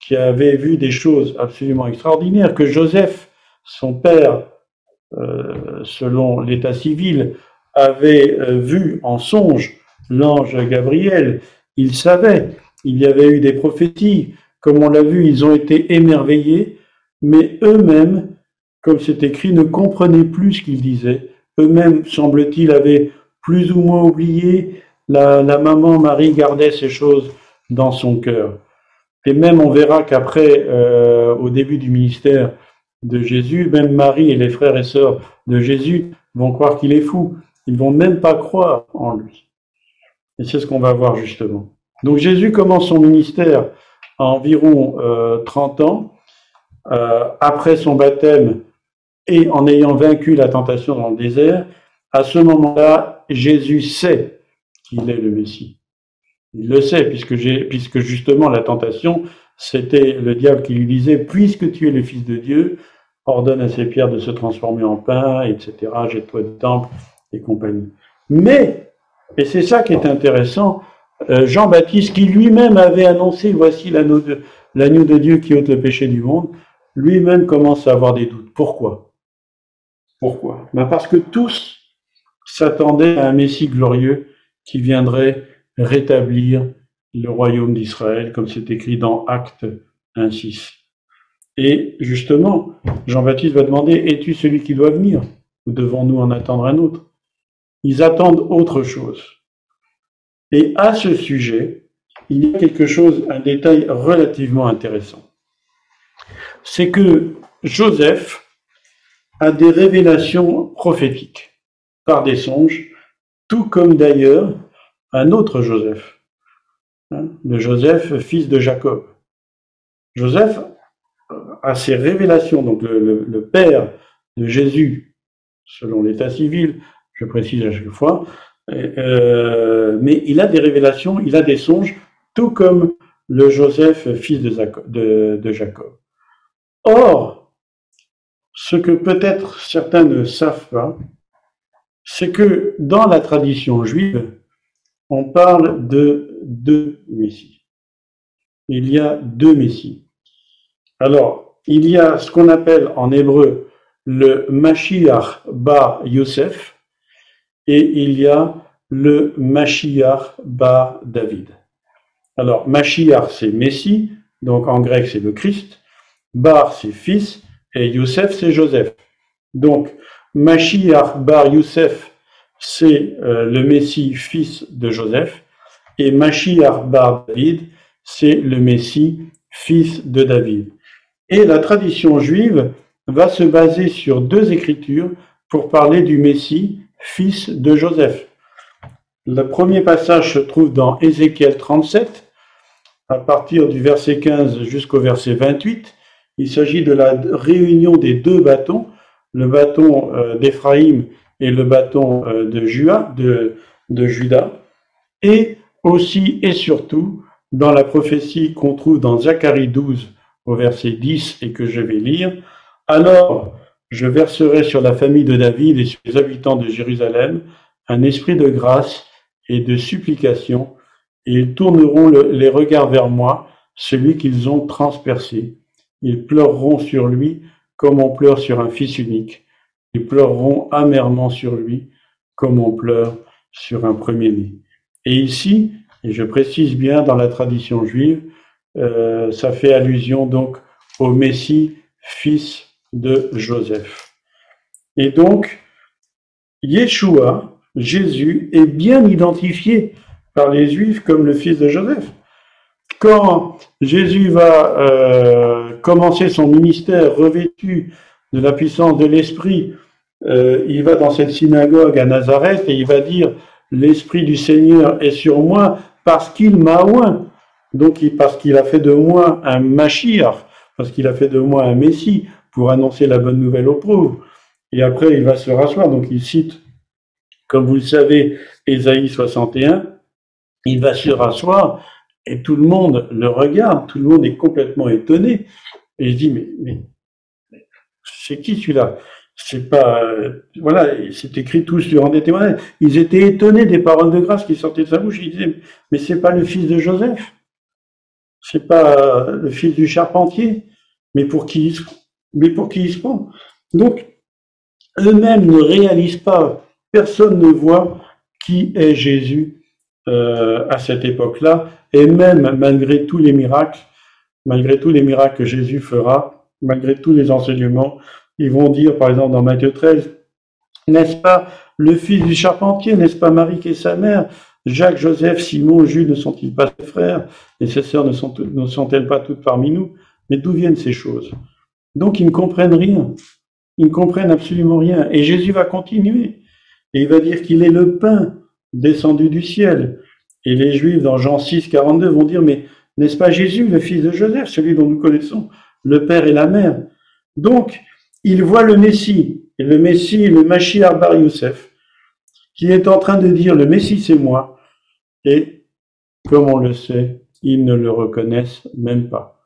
S1: qui avait vu des choses absolument extraordinaires, que Joseph, son père, euh, selon l'état civil, avait euh, vu en songe l'ange Gabriel, il savait, il y avait eu des prophéties, comme on l'a vu, ils ont été émerveillés, mais eux-mêmes, comme c'est écrit, ne comprenaient plus ce qu'ils disaient. Eux-mêmes, semble-t-il, avaient plus ou moins oublié. La, maman Marie gardait ces choses dans son cœur. Et même on verra qu'après, euh, au début du ministère de Jésus, même Marie et les frères et sœurs de Jésus vont croire qu'il est fou. Ils vont même pas croire en lui. Et c'est ce qu'on va voir justement. Donc Jésus commence son ministère à environ 30 euh, ans, euh, après son baptême et en ayant vaincu la tentation dans le désert. À ce moment-là, Jésus sait qu'il est le Messie. Il le sait, puisque, puisque justement la tentation, c'était le diable qui lui disait, puisque tu es le Fils de Dieu, ordonne à ces pierres de se transformer en pain, etc., jette-toi du temple, et compagnie. Mais, et c'est ça qui est intéressant, euh, Jean-Baptiste, qui lui-même avait annoncé, voici l'agneau de, de Dieu qui ôte le péché du monde, lui-même commence à avoir des doutes. Pourquoi? Pourquoi? Ben Parce que tous s'attendaient à un Messie glorieux qui viendrait rétablir le royaume d'Israël, comme c'est écrit dans Acte 1.6. Et justement, Jean-Baptiste va demander, es-tu celui qui doit venir Ou devons-nous en attendre un autre? Ils attendent autre chose. Et à ce sujet, il y a quelque chose, un détail relativement intéressant. C'est que Joseph a des révélations prophétiques par des songes, tout comme d'ailleurs un autre Joseph, hein, le Joseph, fils de Jacob. Joseph a ses révélations, donc le, père de Jésus, selon l'état civil, je précise à chaque fois. Euh, mais il a des révélations, il a des songes, tout comme le Joseph, fils de, Jacob. Or, ce que peut-être certains ne savent pas, c'est que dans la tradition juive, on parle de deux messies. Il y a deux messies. Alors, il y a ce qu'on appelle en hébreu le Mashiach Bar Yosef, et il y a le Mashiach Bar David. Alors, Mashiach, c'est Messie, donc en grec, c'est le Christ. Bar, c'est fils, et Youssef, c'est Joseph. Donc, Mashiach Bar Youssef, c'est euh, le Messie, fils de Joseph, et Mashiach Bar David, c'est le Messie, fils de David. Et la tradition juive va se baser sur deux écritures pour parler du Messie fils de Joseph. Le premier passage se trouve dans Ézéchiel 37, à partir du verset 15 jusqu'au verset 28. Il s'agit de la réunion des deux bâtons, le bâton euh, d'Éphraïm et le bâton euh, de, de, de Judas, et aussi et surtout dans la prophétie qu'on trouve dans Zacharie 12 au verset 10 et que je vais lire. Alors je verserai sur la famille de David et sur les habitants de Jérusalem un esprit de grâce et de supplication, et ils tourneront les regards vers moi, celui qu'ils ont transpercé. Ils pleureront sur lui comme on pleure sur un fils unique. Ils pleureront amèrement sur lui comme on pleure sur un premier-né. Et ici, et je précise bien dans la tradition juive, euh, ça fait allusion donc au Messie, fils de Joseph. Et donc, Yeshua, Jésus, est bien identifié par les Juifs comme le fils de Joseph. Quand Jésus va euh, commencer son ministère revêtu de la puissance de l'Esprit, euh, il va dans cette synagogue à Nazareth et il va dire l'Esprit du Seigneur est sur moi parce qu'il m'a oint. Donc parce qu'il a fait de moi un Machir, parce qu'il a fait de moi un Messie pour annoncer la bonne nouvelle aux pauvres. Et après, il va se rasseoir. Donc il cite, comme vous le savez, Ésaïe 61 il va se rasseoir et tout le monde le regarde, tout le monde est complètement étonné. Et il dit, mais, mais c'est qui celui-là? C'est pas, euh, voilà, c'est écrit tous sur des témoignages. Ils étaient étonnés des paroles de grâce qui sortaient de sa bouche. Ils disaient, mais c'est pas le fils de Joseph, c'est pas le fils du charpentier, mais pour qui il se, mais pour qui se prend? Donc, eux-mêmes ne réalisent pas, personne ne voit qui est Jésus euh, à cette époque-là, et même malgré tous les miracles, malgré tous les miracles que Jésus fera, malgré tous les enseignements, ils vont dire, par exemple dans Matthieu 13, n'est-ce pas le fils du charpentier, n'est-ce pas Marie qui est sa mère? Jacques, Joseph, Simon, Jules ne sont-ils pas ses frères? Et ses sœurs ne, sont, ne sont-elles pas toutes parmi nous? Mais d'où viennent ces choses? Donc ils ne comprennent rien. Ils ne comprennent absolument rien. Et Jésus va continuer. Et il va dire qu'il est le pain descendu du ciel. Et les Juifs, dans Jean 6, 42, vont dire, mais n'est-ce pas Jésus, le fils de Joseph, celui dont nous connaissons? Le Père et la Mère Donc, ils voient le Messie, et le Messie, le Mashiach Youssef, qui est en train de dire, le Messie, c'est moi. Et, comme on le sait, ils ne le reconnaissent même pas.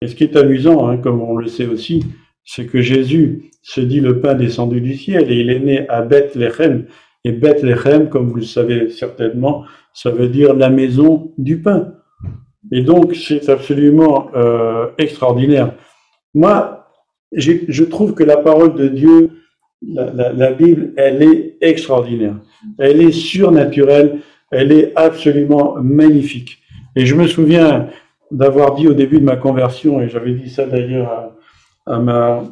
S1: Et ce qui est amusant, hein, comme on le sait aussi, c'est que Jésus se dit le pain descendu du ciel et il est né à Bethléem, et Bethléem, comme vous le savez certainement, ça veut dire la maison du pain. Et donc, c'est absolument euh, extraordinaire. Moi, je trouve que la parole de Dieu, la, la, Bible, elle est extraordinaire. Elle est surnaturelle. Elle est absolument magnifique. Et je me souviens d'avoir dit au début de ma conversion, et j'avais dit ça d'ailleurs à, à, ma,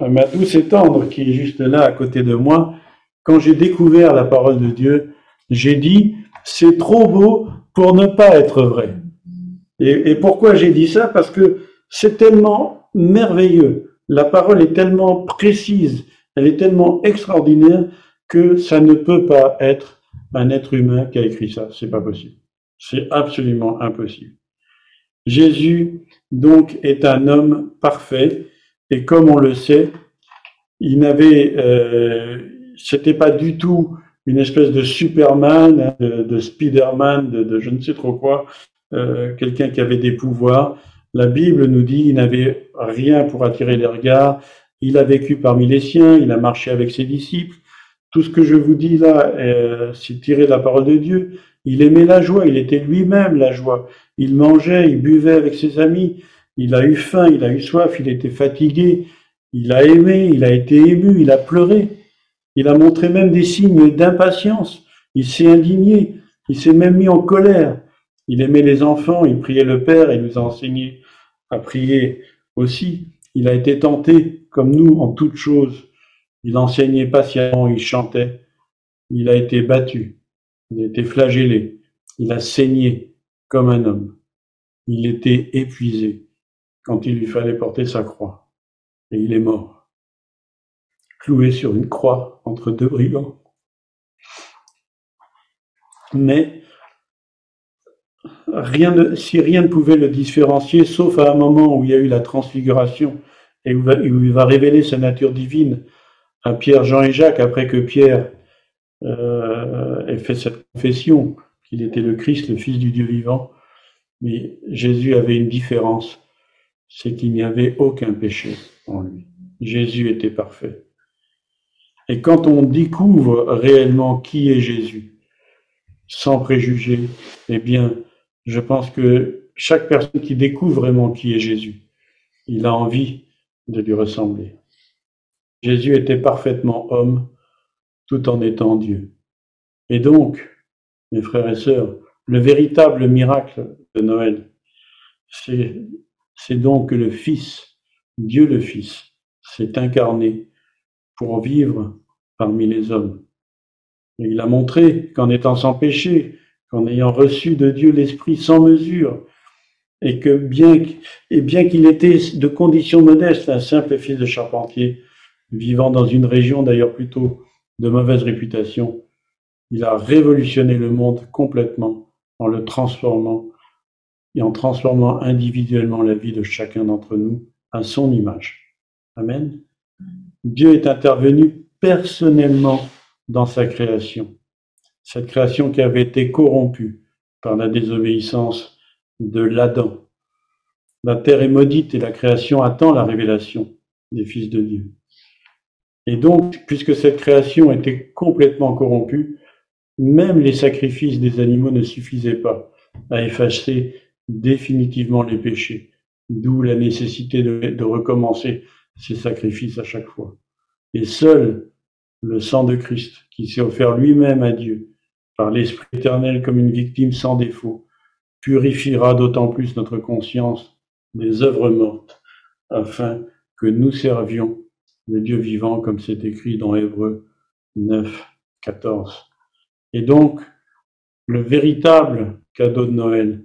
S1: à ma douce et tendre qui est juste là à côté de moi, quand j'ai découvert la parole de Dieu, j'ai dit, c'est trop beau pour ne pas être vrai. Et, pourquoi j'ai dit ça? Parce que c'est tellement merveilleux. La parole est tellement précise, elle est tellement extraordinaire que ça ne peut pas être un être humain qui a écrit ça. C'est pas possible. C'est absolument impossible. Jésus, donc, est un homme parfait, et comme on le sait, il n'avait, euh, c'était pas du tout une espèce de Superman, de, de Spiderman, de, de, je ne sais trop quoi, euh, quelqu'un qui avait des pouvoirs. La Bible nous dit il n'avait rien pour attirer les regards. Il a vécu parmi les siens, il a marché avec ses disciples. Tout ce que je vous dis là, euh, c'est tiré de la parole de Dieu. Il aimait la joie, il était lui-même la joie. Il mangeait, il buvait avec ses amis. Il a eu faim, il a eu soif, il était fatigué. Il a aimé, il a été ému, il a pleuré. Il a montré même des signes d'impatience. Il s'est indigné. Il s'est même mis en colère. Il aimait les enfants. Il priait le Père. Il nous a enseigné à prier aussi. Il a été tenté, comme nous, en toutes choses. Il enseignait patiemment. Il chantait. Il a été battu. Il a été flagellé. Il a saigné comme un homme. Il était épuisé quand il lui fallait porter sa croix. Et il est mort cloué sur une croix entre deux brigands. Mais rien si rien ne pouvait le différencier, sauf à un moment où il y a eu la transfiguration et où, il va révéler sa nature divine à Pierre, Jean et Jacques, après que Pierre euh, ait fait cette confession qu'il était le Christ, le Fils du Dieu vivant. Mais Jésus avait une différence, c'est qu'il n'y avait aucun péché en lui. Jésus était parfait. Et quand on découvre réellement qui est Jésus, sans préjugés, eh bien, je pense que chaque personne qui découvre vraiment qui est Jésus, il a envie de lui ressembler. Jésus était parfaitement homme tout en étant Dieu. Et donc, mes frères et sœurs, le véritable miracle de Noël, c'est donc que le Fils, Dieu le Fils, s'est incarné pour vivre parmi les hommes. Et il a montré qu'en étant sans péché, qu'en ayant reçu de Dieu l'Esprit sans mesure, et que bien, et bien qu'il était de condition modeste, un simple fils de charpentier, vivant dans une région d'ailleurs plutôt de mauvaise réputation, il a révolutionné le monde complètement en le transformant et en transformant individuellement la vie de chacun d'entre nous à son image. Amen. Dieu est intervenu personnellement dans sa création. Cette création qui avait été corrompue par la désobéissance de l'Adam. La terre est maudite et la création attend la révélation des fils de Dieu. Et donc, puisque cette création était complètement corrompue, même les sacrifices des animaux ne suffisaient pas à effacer définitivement les péchés, d'où la nécessité de, recommencer ces sacrifices à chaque fois. Et seul le sang de Christ, qui s'est offert lui-même à Dieu par l'Esprit éternel comme une victime sans défaut, purifiera d'autant plus notre conscience des œuvres mortes, afin que nous servions le Dieu vivant, comme c'est écrit dans Hébreu 9, 14. Et donc, le véritable cadeau de Noël,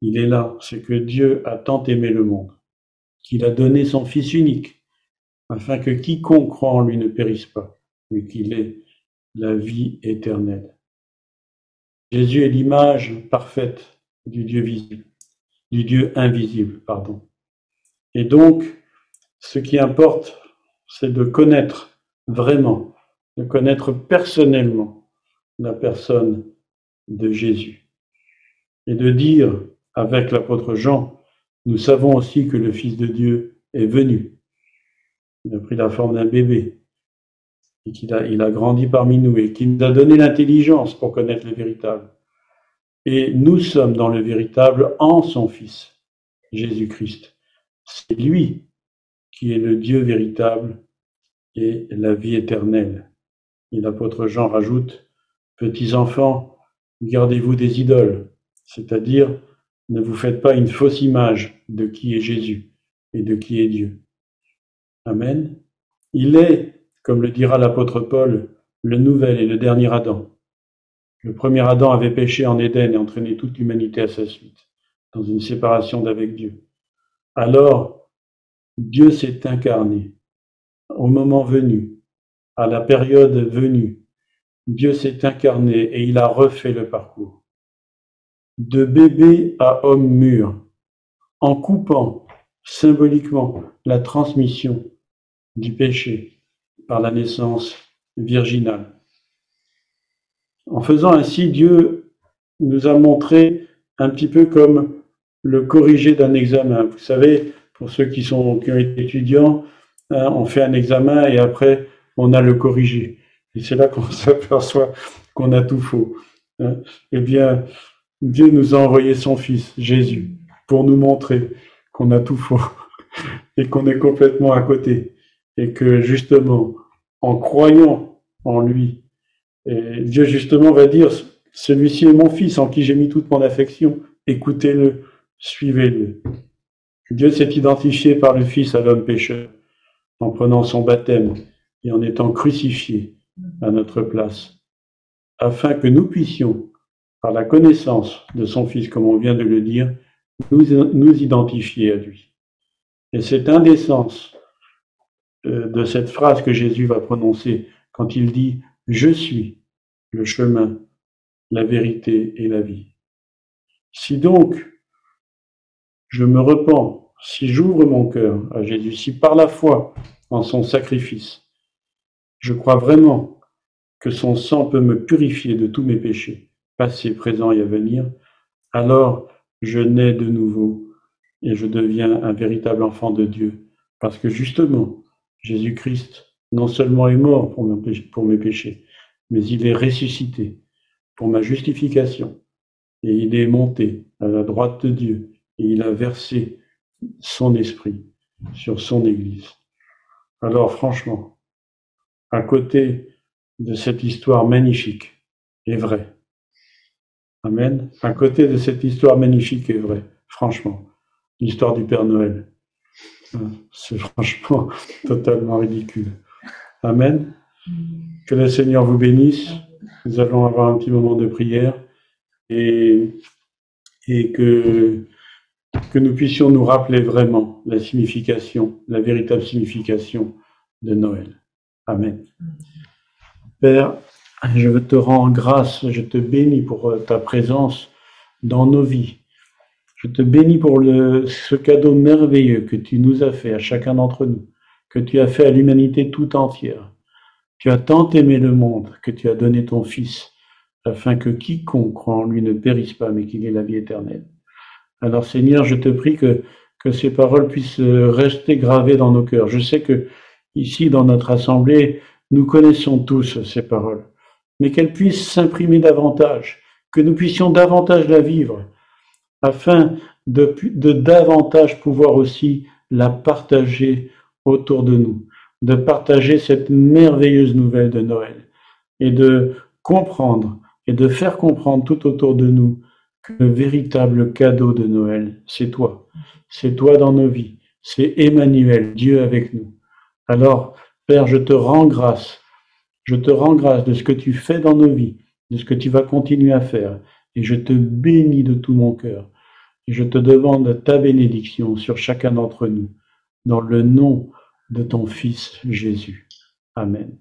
S1: il est là, c'est que Dieu a tant aimé le monde, qu'il a donné son Fils unique, afin que quiconque croit en lui ne périsse pas, mais qu'il ait la vie éternelle. Jésus est l'image parfaite du Dieu visible, du Dieu invisible, pardon. Et donc, ce qui importe, c'est de connaître vraiment, de connaître personnellement la personne de Jésus. Et de dire avec l'apôtre Jean, nous savons aussi que le Fils de Dieu est venu. Il a pris la forme d'un bébé et qu'il a, il a grandi parmi nous et qu'il nous a donné l'intelligence pour connaître le véritable. Et nous sommes dans le véritable en son Fils, Jésus-Christ. C'est lui qui est le Dieu véritable et la vie éternelle. Et l'apôtre Jean rajoute, Petits enfants, gardez-vous des idoles, c'est-à-dire ne vous faites pas une fausse image de qui est Jésus et de qui est Dieu. Amen. Il est, comme le dira l'apôtre Paul, le nouvel et le dernier Adam. Le premier Adam avait péché en Éden et entraîné toute l'humanité à sa suite, dans une séparation d'avec Dieu. Alors, Dieu s'est incarné au moment venu, à la période venue, Dieu s'est incarné et il a refait le parcours. De bébé à homme mûr, en coupant symboliquement la transmission du péché par la naissance virginale. En faisant ainsi, Dieu nous a montré un petit peu comme le corrigé d'un examen. Vous savez, pour ceux qui, sont, étudiants, hein, on fait un examen et après on a le corrigé. Et c'est là qu'on s'aperçoit qu'on a tout faux. Hein. eh bien, Dieu nous a envoyé son Fils, Jésus, pour nous montrer qu'on a tout faux et qu'on est complètement à côté. Et que justement, en croyant en lui, Dieu justement va dire, celui-ci est mon Fils en qui j'ai mis toute mon affection, écoutez-le, suivez-le. Dieu s'est identifié par le Fils à l'homme pécheur en prenant son baptême et en étant crucifié à notre place, afin que nous puissions, par la connaissance de son Fils, comme on vient de le dire, nous, nous identifier à lui. Et cette indécence de cette phrase que Jésus va prononcer quand il dit ⁇ Je suis le chemin, la vérité et la vie ⁇ Si donc je me repens, si j'ouvre mon cœur à Jésus, si par la foi en son sacrifice, je crois vraiment que son sang peut me purifier de tous mes péchés, passés, présents et à venir. Alors je nais de nouveau et je deviens un véritable enfant de Dieu. Parce que justement, Jésus-Christ non seulement est mort pour mes péchés, mais il est ressuscité pour ma justification. Et il est monté à la droite de Dieu et il a versé son esprit sur son Église. Alors franchement, à côté de cette histoire magnifique et vraie, Amen, à côté de cette histoire magnifique et vraie, franchement, l'histoire du Père Noël, c'est franchement totalement ridicule. Amen. Que le Seigneur vous bénisse. Nous allons avoir un petit moment de prière et, que, nous puissions nous rappeler vraiment la signification, la véritable signification de Noël. Amen. Père, je te rends grâce, je te bénis pour ta présence dans nos vies. Je te bénis pour ce cadeau merveilleux que tu nous as fait à chacun d'entre nous, que tu as fait à l'humanité tout entière. Tu as tant aimé le monde que tu as donné ton Fils, afin que quiconque croit en lui ne périsse pas, mais qu'il ait la vie éternelle. Alors Seigneur, je te prie que, que ces paroles puissent rester gravées dans nos cœurs. Je sais que ici, dans notre assemblée, nous connaissons tous ces paroles, mais qu'elles puissent s'imprimer davantage, que nous puissions davantage la vivre, afin de, davantage pouvoir aussi la partager autour de nous de partager cette merveilleuse nouvelle de Noël et de comprendre et de faire comprendre tout autour de nous que le véritable cadeau de Noël, c'est toi. C'est toi dans nos vies. C'est Emmanuel, Dieu avec nous. Alors, Père, je te rends grâce. Je te rends grâce de ce que tu fais dans nos vies, de ce que tu vas continuer à faire. Et je te bénis de tout mon cœur. Et je te demande ta bénédiction sur chacun d'entre nous. Dans le nom de ton Fils Jésus. Amen.